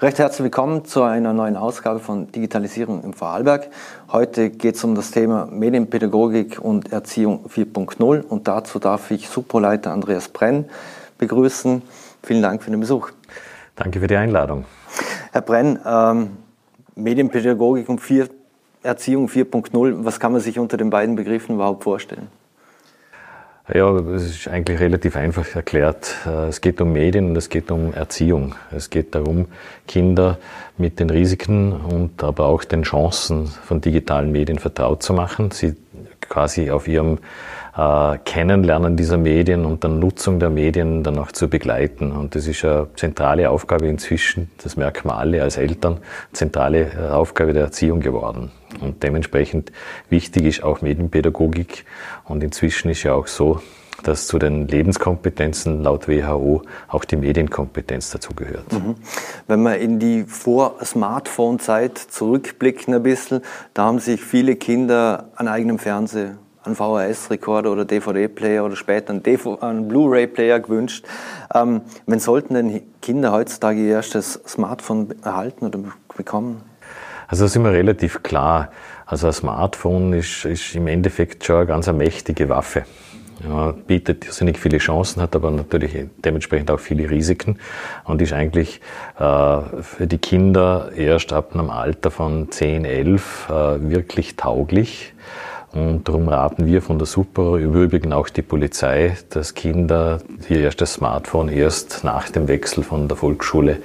Recht herzlich willkommen zu einer neuen Ausgabe von Digitalisierung im Vorarlberg. Heute geht es um das Thema Medienpädagogik und Erziehung 4.0 und dazu darf ich Suproleiter Andreas Brenn begrüßen. Vielen Dank für den Besuch. Danke für die Einladung. Herr Brenn, ähm, Medienpädagogik und 4, Erziehung 4.0, was kann man sich unter den beiden Begriffen überhaupt vorstellen? Ja, es ist eigentlich relativ einfach erklärt. Äh, es geht um Medien und es geht um Erziehung. Es geht darum, Kinder mit den Risiken und aber auch den Chancen von digitalen Medien vertraut zu machen, sie quasi auf ihrem äh, Kennenlernen dieser Medien und der Nutzung der Medien dann auch zu begleiten. Und das ist eine zentrale Aufgabe inzwischen, das merken wir alle als Eltern, zentrale äh, Aufgabe der Erziehung geworden. Und dementsprechend wichtig ist auch Medienpädagogik. Und inzwischen ist ja auch so, dass zu den Lebenskompetenzen laut WHO auch die Medienkompetenz dazugehört. Mhm. Wenn wir in die Vor-Smartphone-Zeit zurückblicken ein bisschen, da haben sich viele Kinder an eigenem Fernseher einen VHS-Rekorder oder DVD-Player oder später einen, einen Blu-ray-Player gewünscht. Ähm, wann sollten denn Kinder heutzutage ihr erstes Smartphone erhalten oder bekommen? Also da sind wir relativ klar. Also ein Smartphone ist, ist im Endeffekt schon eine ganz mächtige Waffe. Ja, bietet irrsinnig viele Chancen, hat aber natürlich dementsprechend auch viele Risiken und ist eigentlich äh, für die Kinder erst ab einem Alter von 10, 11 äh, wirklich tauglich. Und darum raten wir von der Super, im Übrigen auch die Polizei, dass Kinder ihr erstes Smartphone erst nach dem Wechsel von der Volksschule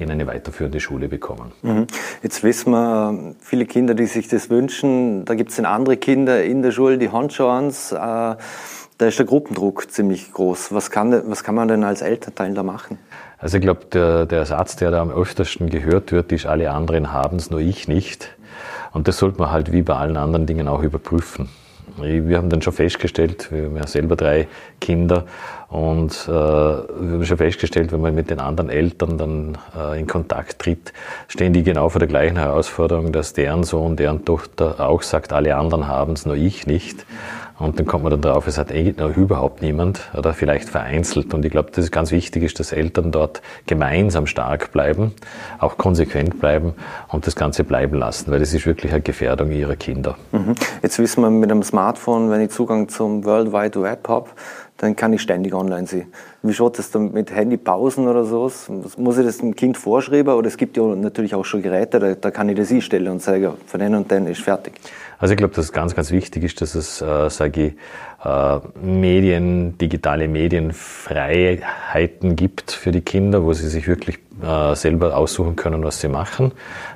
in eine weiterführende Schule bekommen. Mhm. Jetzt wissen wir, viele Kinder, die sich das wünschen, da gibt es andere Kinder in der Schule, die eins. Äh, da ist der Gruppendruck ziemlich groß. Was kann, was kann man denn als Elternteil da machen? Also ich glaube, der, der Satz, der da am öftersten gehört wird, ist, alle anderen haben es, nur ich nicht. Und das sollte man halt wie bei allen anderen Dingen auch überprüfen. Wir haben dann schon festgestellt, wir haben ja selber drei Kinder und äh, wir haben schon festgestellt, wenn man mit den anderen Eltern dann äh, in Kontakt tritt, stehen die genau vor der gleichen Herausforderung, dass deren Sohn, deren Tochter auch sagt, alle anderen haben es, nur ich nicht. Und dann kommt man dann drauf, es hat überhaupt niemand oder vielleicht vereinzelt. Und ich glaube, das ist ganz wichtig ist, dass Eltern dort gemeinsam stark bleiben, auch konsequent bleiben und das Ganze bleiben lassen, weil das ist wirklich eine Gefährdung ihrer Kinder. Mhm. Jetzt wissen wir mit einem Smartphone, wenn ich Zugang zum World Wide Web habe, dann kann ich ständig online sein. Wie schaut das dann mit Handypausen oder so? Muss ich das dem Kind vorschreiben? Oder es gibt ja natürlich auch schon Geräte, da, kann ich das einstellen und sagen, von den und den ist fertig. Also ich glaube, dass ganz, ganz wichtig ist, dass es, äh, sage ich, äh, Medien, digitale Medienfreiheiten gibt für die Kinder, wo sie sich wirklich äh, selber aussuchen können, was sie machen,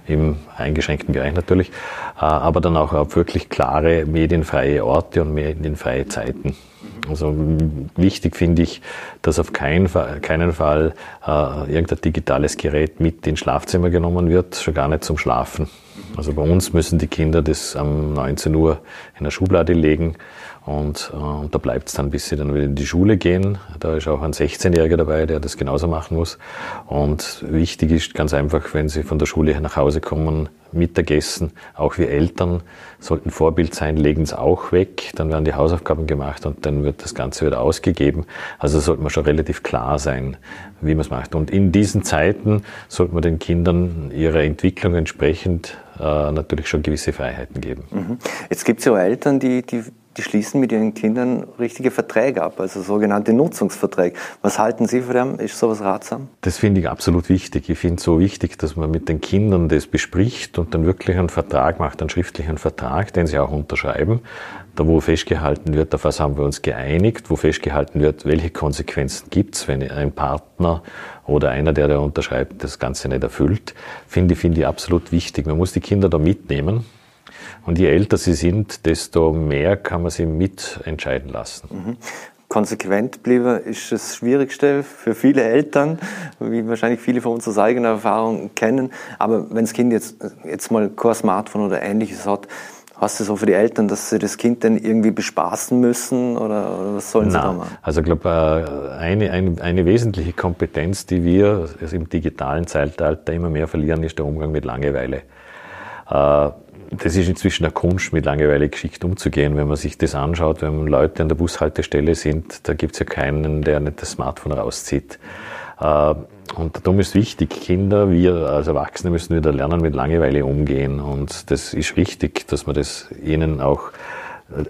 im eingeschränkten Bereich natürlich, äh, aber dann auch auf wirklich klare medienfreie Orte und medienfreie Zeiten. Also wichtig finde ich, dass auf keinen Fall, keinen Fall äh, irgendein digitales Gerät mit ins Schlafzimmer genommen wird, schon gar nicht zum Schlafen. Also bei uns müssen die Kinder das um 19 Uhr in der Schublade legen und, äh, und da bleibt es dann, bis sie dann wieder in die Schule gehen. Da ist auch ein 16-Jähriger dabei, der das genauso machen muss. Und wichtig ist ganz einfach, wenn sie von der Schule nach Hause kommen, Mittagessen, auch wir Eltern sollten Vorbild sein, legen es auch weg, dann werden die Hausaufgaben gemacht und dann wird das Ganze wieder ausgegeben. Also sollte man schon relativ klar sein, wie man es macht. Und in diesen Zeiten sollte man den Kindern ihrer Entwicklung entsprechend äh, natürlich schon gewisse Freiheiten geben. Mhm. Jetzt gibt es ja Eltern, die, die die schließen mit ihren Kindern richtige Verträge ab, also sogenannte Nutzungsverträge. Was halten Sie von dem? Ist sowas ratsam? Das finde ich absolut wichtig. Ich finde es so wichtig, dass man mit den Kindern das bespricht und dann wirklich einen Vertrag macht, einen schriftlichen Vertrag, den sie auch unterschreiben, da wo festgehalten wird, auf was haben wir uns geeinigt, wo festgehalten wird, welche Konsequenzen gibt es, wenn ein Partner oder einer, der da unterschreibt, das Ganze nicht erfüllt, finde ich, finde ich absolut wichtig. Man muss die Kinder da mitnehmen und je älter sie sind, desto mehr kann man sie mitentscheiden lassen. Mhm. Konsequent bleiben ist das Schwierigste für viele Eltern, wie wahrscheinlich viele von uns aus eigener Erfahrung kennen. Aber wenn das Kind jetzt, jetzt mal kein Smartphone oder ähnliches hat, Hast du so für die Eltern, dass sie das Kind dann irgendwie bespaßen müssen oder, oder was sollen sie Nein. da machen? Also ich glaube, äh, eine, eine, eine wesentliche Kompetenz, die wir im digitalen Zeitalter immer mehr verlieren, ist der Umgang mit Langeweile. Das ist inzwischen eine Kunst, mit langweiliger Geschichte umzugehen. Wenn man sich das anschaut, wenn Leute an der Bushaltestelle sind, da gibt es ja keinen, der nicht das Smartphone rauszieht. Äh, und darum ist wichtig, Kinder, wir als Erwachsene müssen wieder lernen, mit Langeweile umgehen. Und das ist wichtig, dass man das ihnen auch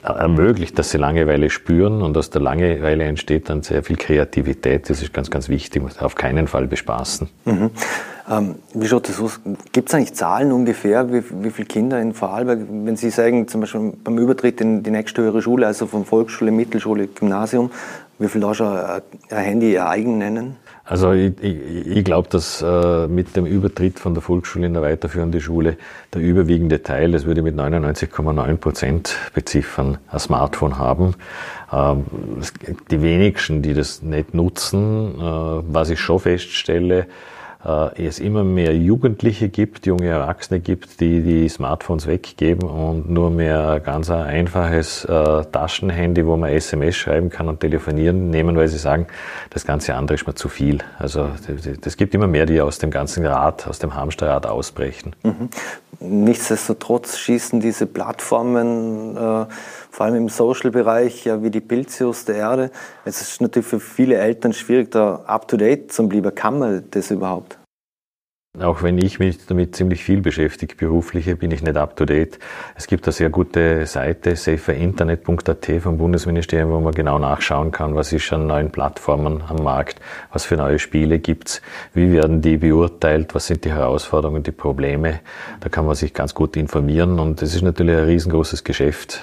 ermöglicht, dass sie Langeweile spüren und aus der Langeweile entsteht dann sehr viel Kreativität. Das ist ganz, ganz wichtig. Man auf keinen Fall bespaßen. Mhm. Ähm, wie schaut das aus? Gibt es eigentlich Zahlen ungefähr, wie, wie viele Kinder in Vorarlberg, wenn Sie sagen, zum Beispiel beim Übertritt in die nächste höhere Schule, also von Volksschule, Mittelschule, Gymnasium, wie viele da schon ein Handy ihr eigen nennen? Also ich, ich, ich glaube, dass äh, mit dem Übertritt von der Volksschule in der weiterführende Schule der überwiegende Teil, das würde ich mit 99,9 Prozent beziffern, ein Smartphone haben. Ähm, die wenigsten, die das nicht nutzen, äh, was ich schon feststelle, es immer mehr Jugendliche gibt, junge Erwachsene gibt, die die Smartphones weggeben und nur mehr ganz ein einfaches äh, Taschenhandy, wo man SMS schreiben kann und telefonieren, nehmen, weil sie sagen, das ganze andere ist mir zu viel. Also das gibt immer mehr, die aus dem ganzen Rad, aus dem Hamsterrad ausbrechen. Mhm. Nichtsdestotrotz schießen diese Plattformen, äh, vor allem im Social-Bereich, ja, wie die Pilze aus der Erde. Es ist natürlich für viele Eltern schwierig, da up-to-date zu bleiben. Kann man das überhaupt? Auch wenn ich mich damit ziemlich viel beschäftige, berufliche, bin ich nicht up to date. Es gibt eine sehr gute Seite, saferinternet.at vom Bundesministerium, wo man genau nachschauen kann, was ist an neuen Plattformen am Markt, was für neue Spiele gibt's, wie werden die beurteilt, was sind die Herausforderungen, die Probleme. Da kann man sich ganz gut informieren und es ist natürlich ein riesengroßes Geschäft.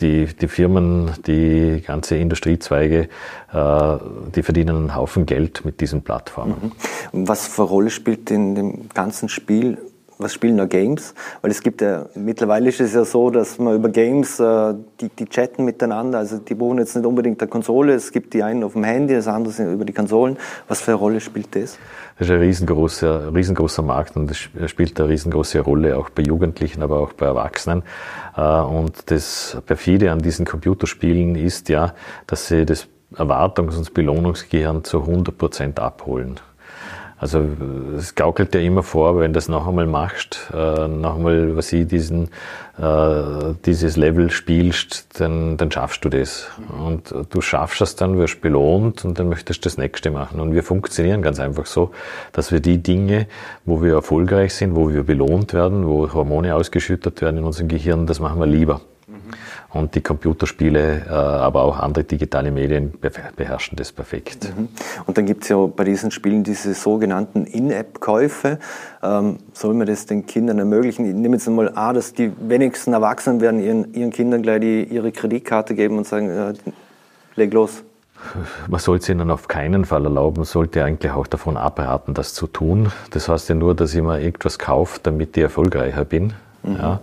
Die, die Firmen, die ganze Industriezweige, äh, die verdienen einen Haufen Geld mit diesen Plattformen. Mhm. Was für eine Rolle spielt in dem ganzen Spiel was spielen da Games? Weil es gibt ja, mittlerweile ist es ja so, dass man über Games, äh, die, die chatten miteinander, also die brauchen jetzt nicht unbedingt eine Konsole, es gibt die einen auf dem Handy, das andere sind über die Konsolen. Was für eine Rolle spielt das? Das ist ein riesengroßer, riesengroßer Markt und das spielt eine riesengroße Rolle, auch bei Jugendlichen, aber auch bei Erwachsenen. Äh, und das perfide an diesen Computerspielen ist ja, dass sie das Erwartungs- und Belohnungsgehirn zu 100 Prozent abholen. Also es gaukelt dir immer vor, wenn du das noch einmal machst, äh, noch einmal, was ich diesen, äh, dieses Level spielst, dann, dann schaffst du das. Und du schaffst es dann, wirst belohnt und dann möchtest du das nächste machen. Und wir funktionieren ganz einfach so, dass wir die Dinge, wo wir erfolgreich sind, wo wir belohnt werden, wo Hormone ausgeschüttet werden in unserem Gehirn, das machen wir lieber und die Computerspiele, äh, aber auch andere digitale Medien beherrschen das perfekt. Mhm. Und dann gibt es ja bei diesen Spielen diese sogenannten In-App-Käufe. Ähm, soll man das den Kindern ermöglichen? Ich nehme jetzt mal an, dass die wenigsten Erwachsenen werden ihren, ihren Kindern gleich die, ihre Kreditkarte geben und sagen, äh, leg los. Man sollte es ihnen auf keinen Fall erlauben, man sollte eigentlich auch davon abraten, das zu tun. Das heißt ja nur, dass ich mir irgendwas kaufe, damit ich erfolgreicher bin. Mhm. Ja.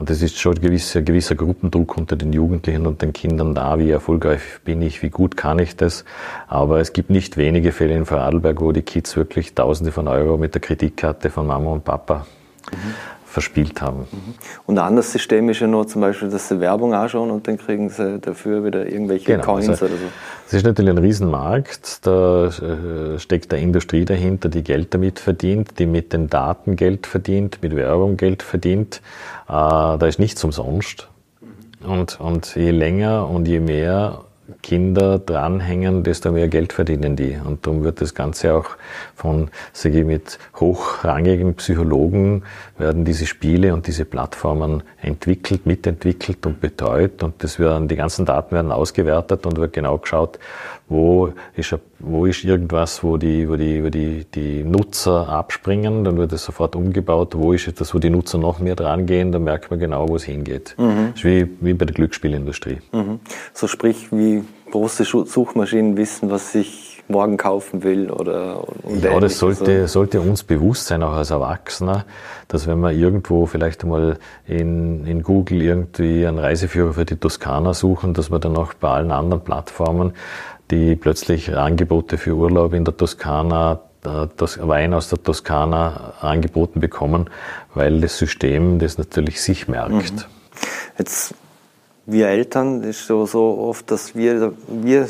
Und das ist schon ein gewisser, gewisser Gruppendruck unter den Jugendlichen und den Kindern da, wie erfolgreich bin ich, wie gut kann ich das. Aber es gibt nicht wenige Fälle in Vorarlberg, wo die Kids wirklich Tausende von Euro mit der Kreditkarte von Mama und Papa mhm. Verspielt haben. Mhm. Und ein anderes System ist ja noch zum Beispiel, dass sie Werbung anschauen und dann kriegen sie dafür wieder irgendwelche genau, Coins also, oder so. Das ist natürlich ein Riesenmarkt. Da äh, steckt eine Industrie dahinter, die Geld damit verdient, die mit den Daten Geld verdient, mit Werbung Geld verdient. Äh, da ist nichts umsonst. Und, und je länger und je mehr Kinder dranhängen, desto mehr Geld verdienen die. Und darum wird das Ganze auch von, sage ich, mit hochrangigen Psychologen werden diese Spiele und diese Plattformen entwickelt, mitentwickelt und betreut. Und das werden, die ganzen Daten werden ausgewertet und wird genau geschaut, wo ist, wo ist irgendwas, wo die, wo die, wo die, die Nutzer abspringen, dann wird es sofort umgebaut. Wo ist etwas, wo die Nutzer noch mehr dran gehen, dann merkt man genau, wo es hingeht. Mhm. Das ist wie, wie bei der Glücksspielindustrie. Mhm. So sprich, wie große Suchmaschinen wissen, was ich morgen kaufen will oder Ja, das sollte, sollte uns bewusst sein, auch als Erwachsener, dass wenn wir irgendwo vielleicht einmal in, in Google irgendwie einen Reiseführer für die Toskana suchen, dass wir dann auch bei allen anderen Plattformen die plötzlich Angebote für Urlaub in der Toskana, das Wein aus der Toskana angeboten bekommen, weil das System das natürlich sich merkt. Mhm. Jetzt, wir Eltern, ist so, so oft, dass wir, wir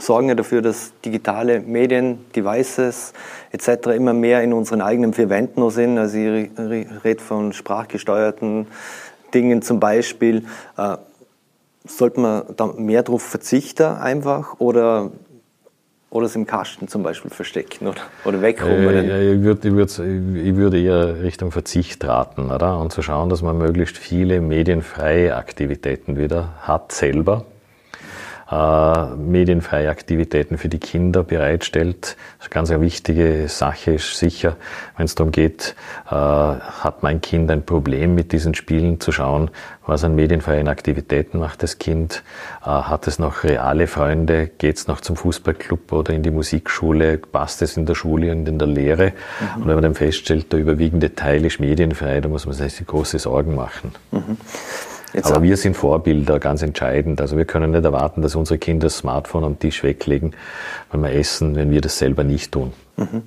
sorgen ja dafür, dass digitale Medien, Devices etc. immer mehr in unseren eigenen vier Wänden sind. Also ich rede von sprachgesteuerten Dingen zum Beispiel. Äh, sollte man da mehr darauf verzichten einfach oder oder es im Kasten zum Beispiel verstecken oder, oder wegräumen? Äh, ich, würd, ich, würd, ich würde eher Richtung Verzicht raten oder? und zu schauen, dass man möglichst viele medienfreie Aktivitäten wieder hat selber äh, medienfreie Aktivitäten für die Kinder bereitstellt. Eine ganz eine wichtige Sache ist sicher, wenn es darum geht, äh, hat mein Kind ein Problem mit diesen Spielen, zu schauen, was an medienfreien Aktivitäten macht das Kind, äh, hat es noch reale Freunde, geht es noch zum Fußballclub oder in die Musikschule, passt es in der Schule und in der Lehre. Mhm. Und wenn man dann feststellt, der überwiegende Teil ist medienfrei, da muss man sich große Sorgen machen. Mhm. Jetzt Aber wir sind Vorbilder, ganz entscheidend. Also wir können nicht erwarten, dass unsere Kinder das Smartphone am Tisch weglegen, wenn wir essen, wenn wir das selber nicht tun. Mhm.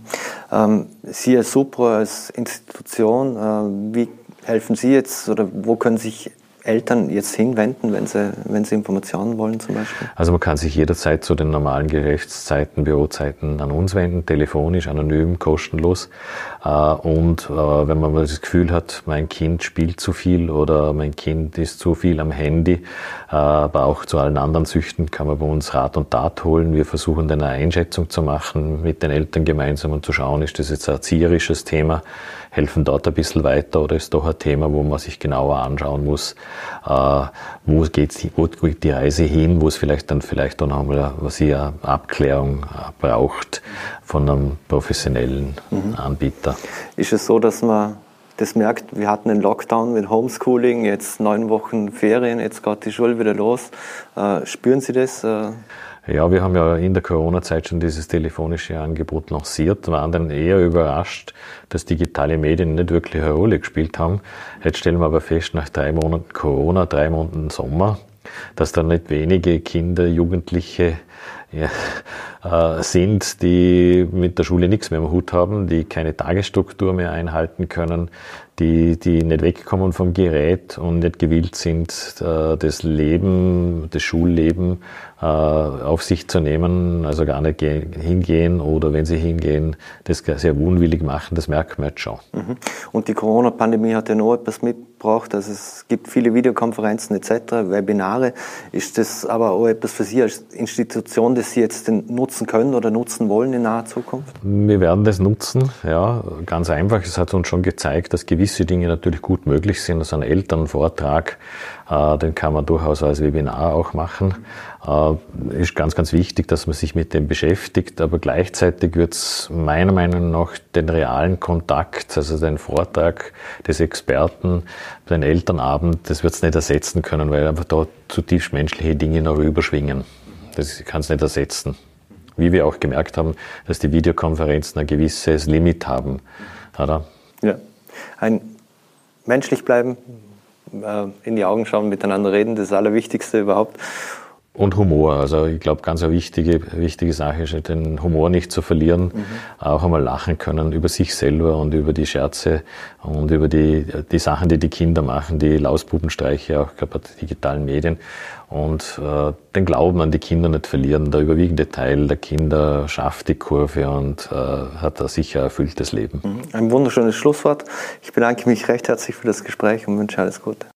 Ähm, Sie als Supro, als Institution, äh, wie helfen Sie jetzt oder wo können sich Eltern jetzt hinwenden, wenn sie, wenn sie Informationen wollen zum Beispiel? Also man kann sich jederzeit zu den normalen Geschäftszeiten, Bürozeiten an uns wenden, telefonisch, anonym, kostenlos. Äh, und äh, wenn man das Gefühl hat, mein Kind spielt zu viel oder mein Kind ist zu viel am Handy, äh, aber auch zu allen anderen Süchten kann man bei uns Rat und Tat holen. Wir versuchen dann eine Einschätzung zu machen mit den Eltern gemeinsam und zu schauen, ist das jetzt ein erzieherisches Thema, helfen dort ein bisschen weiter oder ist doch ein Thema, wo man sich genauer anschauen muss, wo geht wo geht die Reise hin, wo es vielleicht dann vielleicht auch nochmal was hier Abklärung äh, braucht von einem professionellen mhm. Anbieter. Ist es so, dass man das merkt, wir hatten einen Lockdown mit Homeschooling, jetzt neun Wochen Ferien, jetzt geht die Schule wieder los. Äh, spüren Sie das? Äh? Ja, wir haben ja in der Corona-Zeit schon dieses telefonische Angebot lanciert, waren dann eher überrascht, dass digitale Medien nicht wirklich eine Rolle gespielt haben. Jetzt stellen wir aber fest, nach drei Monaten Corona, drei Monaten Sommer, dass da nicht wenige Kinder, Jugendliche ja, äh, sind, die mit der Schule nichts mehr im Hut haben, die keine Tagesstruktur mehr einhalten können, die, die nicht wegkommen vom Gerät und nicht gewillt sind, äh, das Leben, das Schulleben auf sich zu nehmen, also gar nicht hingehen oder wenn sie hingehen, das sehr unwillig machen, das merkt man jetzt schon. Mhm. Und die Corona-Pandemie hat ja noch etwas mitgebracht, also es gibt viele Videokonferenzen etc., Webinare. Ist das aber auch etwas für Sie als Institution, das Sie jetzt nutzen können oder nutzen wollen in naher Zukunft? Wir werden das nutzen, ja, ganz einfach. Es hat uns schon gezeigt, dass gewisse gewisse Dinge natürlich gut möglich sind. Also ein Elternvortrag, äh, den kann man durchaus als Webinar auch machen. Äh, ist ganz, ganz wichtig, dass man sich mit dem beschäftigt, aber gleichzeitig wird es meiner Meinung nach den realen Kontakt, also den Vortrag des Experten, den Elternabend, das wird es nicht ersetzen können, weil einfach da zutiefst menschliche Dinge noch überschwingen. Das kann es nicht ersetzen. Wie wir auch gemerkt haben, dass die Videokonferenzen ein gewisses Limit haben. Oder? Ja ein menschlich bleiben, äh, in die Augen schauen, miteinander reden, das Allerwichtigste überhaupt. Und Humor. Also ich glaube, ganz eine wichtige, wichtige Sache ist, den Humor nicht zu verlieren, mhm. auch einmal lachen können über sich selber und über die Scherze und über die, die Sachen, die die Kinder machen, die Lausbubenstreiche, auch gerade bei digitalen Medien. Und äh, den Glauben an die Kinder nicht verlieren. Der überwiegende Teil der Kinder schafft die Kurve und äh, hat ein sicher erfülltes Leben. Mhm. Ein wunderschönes Schlusswort. Ich bedanke mich recht herzlich für das Gespräch und wünsche alles Gute.